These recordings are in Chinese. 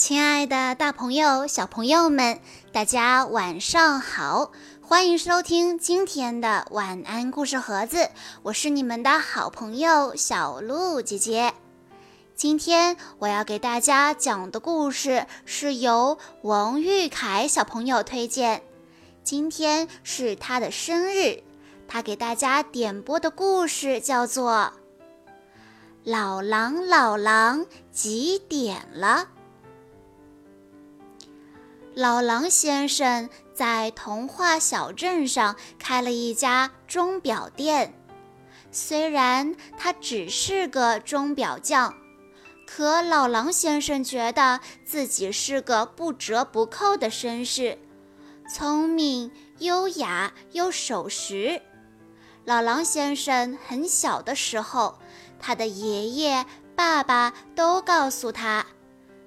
亲爱的，大朋友、小朋友们，大家晚上好！欢迎收听今天的晚安故事盒子，我是你们的好朋友小鹿姐姐。今天我要给大家讲的故事是由王玉凯小朋友推荐，今天是他的生日，他给大家点播的故事叫做《老狼老狼几点了》。老狼先生在童话小镇上开了一家钟表店。虽然他只是个钟表匠，可老狼先生觉得自己是个不折不扣的绅士，聪明、优雅又守时。老狼先生很小的时候，他的爷爷、爸爸都告诉他。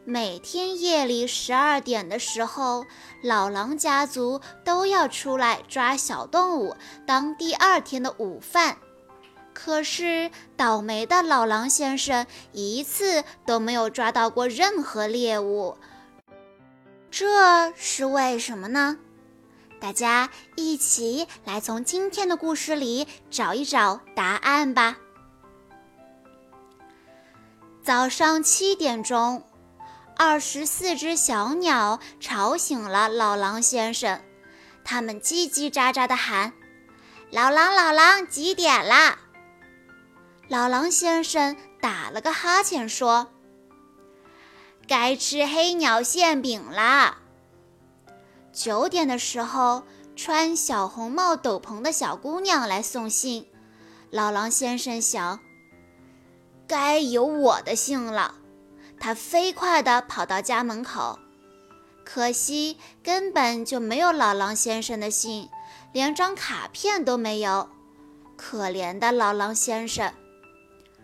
每天夜里十二点的时候，老狼家族都要出来抓小动物当第二天的午饭。可是倒霉的老狼先生一次都没有抓到过任何猎物，这是为什么呢？大家一起来从今天的故事里找一找答案吧。早上七点钟。二十四只小鸟吵醒了老狼先生，它们叽叽喳喳地喊：“老狼，老狼，几点啦？”老狼先生打了个哈欠说：“该吃黑鸟馅饼啦。”九点的时候，穿小红帽斗篷的小姑娘来送信，老狼先生想：“该有我的信了。”他飞快地跑到家门口，可惜根本就没有老狼先生的信，连张卡片都没有。可怜的老狼先生！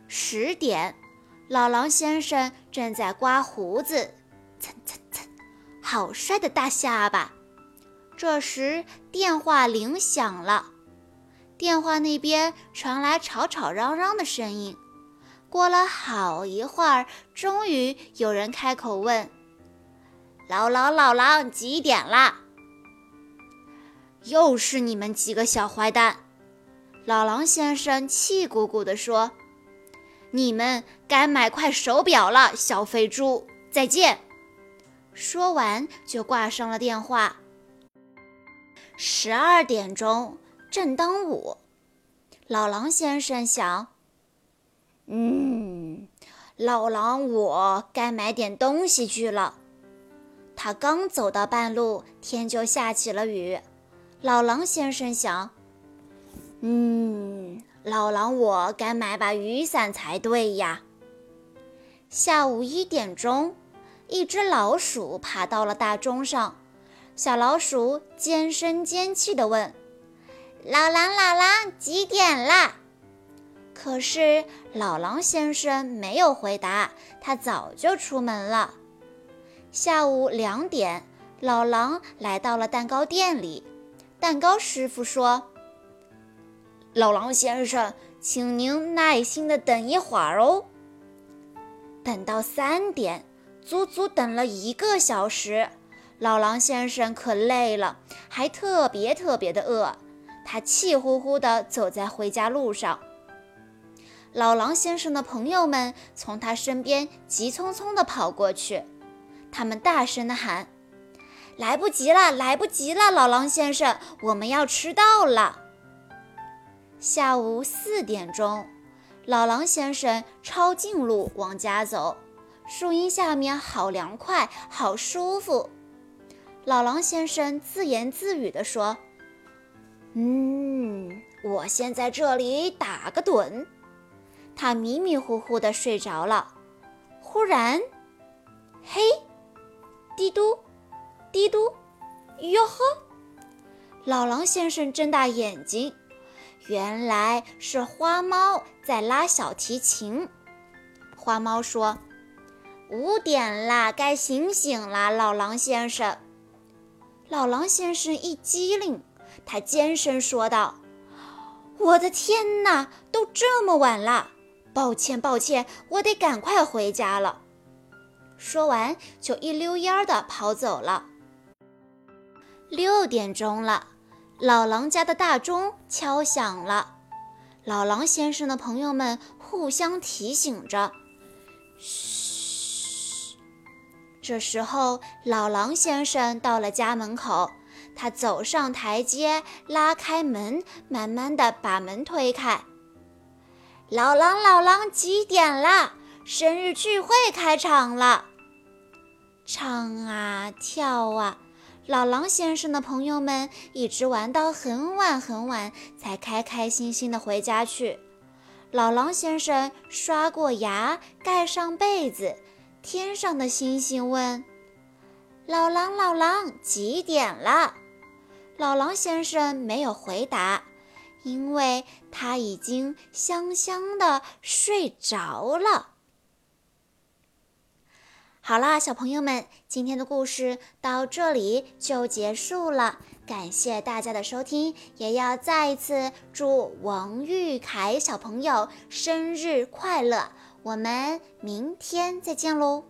十点，老狼先生正在刮胡子，蹭蹭蹭，好帅的大下巴。这时电话铃响了，电话那边传来吵吵嚷嚷的声音。过了好一会儿，终于有人开口问：“老狼，老狼，几点啦？”又是你们几个小坏蛋！老狼先生气鼓鼓地说：“你们该买块手表了，小肥猪！再见。”说完就挂上了电话。十二点钟，正当午，老狼先生想。嗯，老狼，我该买点东西去了。他刚走到半路，天就下起了雨。老狼先生想：嗯，老狼，我该买把雨伞才对呀。下午一点钟，一只老鼠爬到了大钟上。小老鼠尖声尖气地问：“老狼，老狼，几点啦？”可是老狼先生没有回答，他早就出门了。下午两点，老狼来到了蛋糕店里。蛋糕师傅说：“老狼先生，请您耐心的等一会儿哦。”等到三点，足足等了一个小时。老狼先生可累了，还特别特别的饿，他气呼呼地走在回家路上。老狼先生的朋友们从他身边急匆匆地跑过去，他们大声地喊：“来不及了，来不及了！老狼先生，我们要迟到了。”下午四点钟，老狼先生抄近路往家走，树荫下面好凉快，好舒服。老狼先生自言自语地说：“嗯，我先在这里打个盹。”他迷迷糊糊地睡着了，忽然，嘿，滴嘟，滴嘟，哟呵！老狼先生睁大眼睛，原来是花猫在拉小提琴。花猫说：“五点啦，该醒醒啦，老狼先生。”老狼先生一激灵，他尖声说道：“我的天哪，都这么晚了！”抱歉，抱歉，我得赶快回家了。说完就一溜烟儿的跑走了。六点钟了，老狼家的大钟敲响了。老狼先生的朋友们互相提醒着：“嘘。”这时候，老狼先生到了家门口，他走上台阶，拉开门，慢慢的把门推开。老狼，老狼，几点了？生日聚会开场了。唱啊，跳啊。老狼先生的朋友们一直玩到很晚很晚，才开开心心的回家去。老狼先生刷过牙，盖上被子。天上的星星问：“老狼，老狼，几点了？”老狼先生没有回答，因为他已经香香的睡着了。好啦，小朋友们，今天的故事到这里就结束了。感谢大家的收听，也要再一次祝王玉凯小朋友生日快乐。我们明天再见喽。